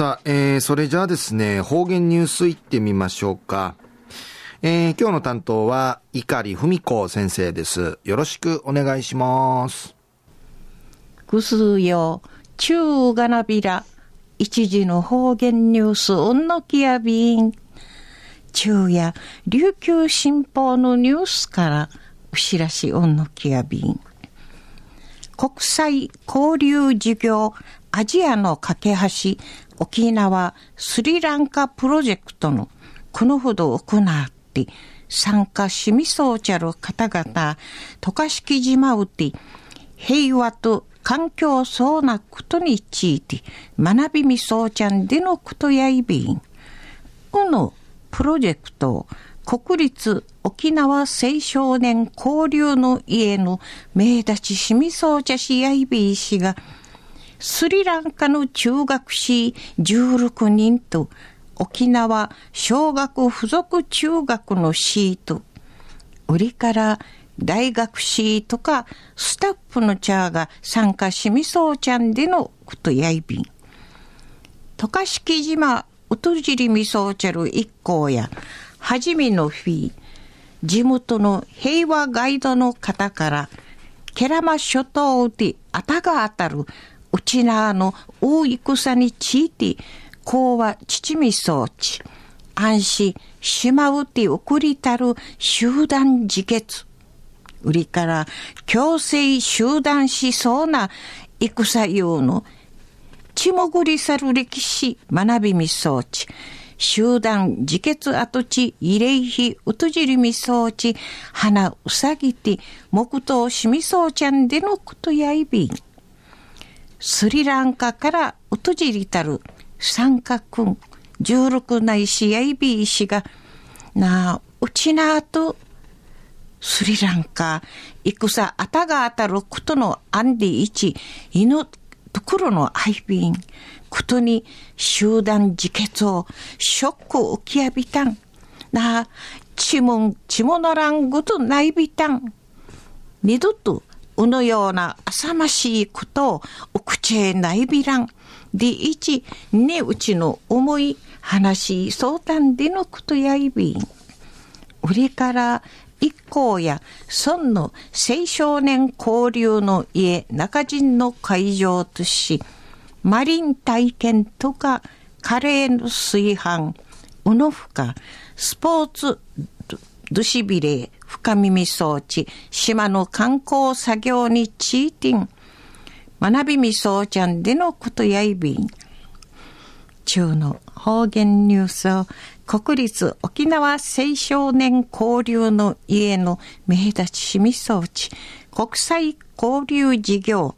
さあ、えー、それじゃあですね、方言ニュースいってみましょうか。えー、今日の担当は、碇文子先生です。よろしくお願いします。ぐすよ、中がなびら、一時の方言ニュース、うんのきやびん。中や、琉球新報のニュースから、うしらしうんのきやびん。国際交流事業アジアの架け橋沖縄スリランカプロジェクトのこのほど行って参加しみそうちゃる方々渡嘉敷島うて平和と環境そうなことについて学びみそうちゃんでのことやいびん。このプロジェクト国立沖縄青少年交流の家の名立ちしみそうちゃしやいびいしがスリランカの中学士16人と沖縄小学附属中学のシート、売りから大学シートかスタッフのチャーが参加しみそうちゃんでのことやいびん。渡嘉敷島うとじりみそうちゃる一行や、はじめのフィー、地元の平和ガイドの方から、ケラマ諸島であたが当たるちなの大戦について、こうは父み装置、安心しまうて送りたる集団自決。売りから強制集団しそうな戦用の血もぐり去る歴史学びみ装置。集団自決跡地慰霊碑うとじりみ装置花うさぎて木刀しみそうちゃんでのことやいびん。スリランカからうとじりたる三角十六内市やいびいしがなうちなあとスリランカ戦あたが当たることのアンディ一犬ところのアイビンことに集団自決をショックを受けやびたん。なちもんちものらんごとないびたん。二度とうのような浅ましいことを口へないびらん。でいち、ねうちの思い、話、相談でのことやいびん。売りから一行や村の青少年交流の家中陣の会場とし、マリン体験とかカレーの炊飯、うのふか、スポーツ、ドシビレ深耳装置、島の観光作業にチーティン、学びみそうちゃんでのことやいびん。中の方言ニュースを国立沖縄青少年交流の家の名立ちしみ装置、国際交流事業、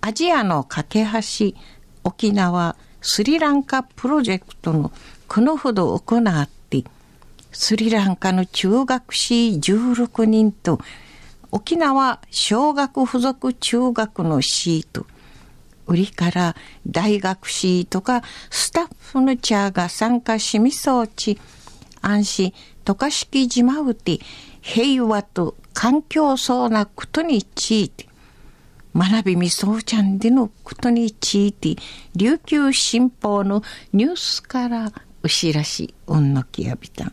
アジアの架け橋、沖縄スリランカプロジェクトのこのほど行って、スリランカの中学士16人と沖縄小学附属中学のシート売りから大学シートがスタッフのチャーが参加しみそうち安心渡嘉敷島うて平和と環境そうなことについて学びみそうちゃんでのことについて琉球新報のニュースからうしらしうんのきやびたん。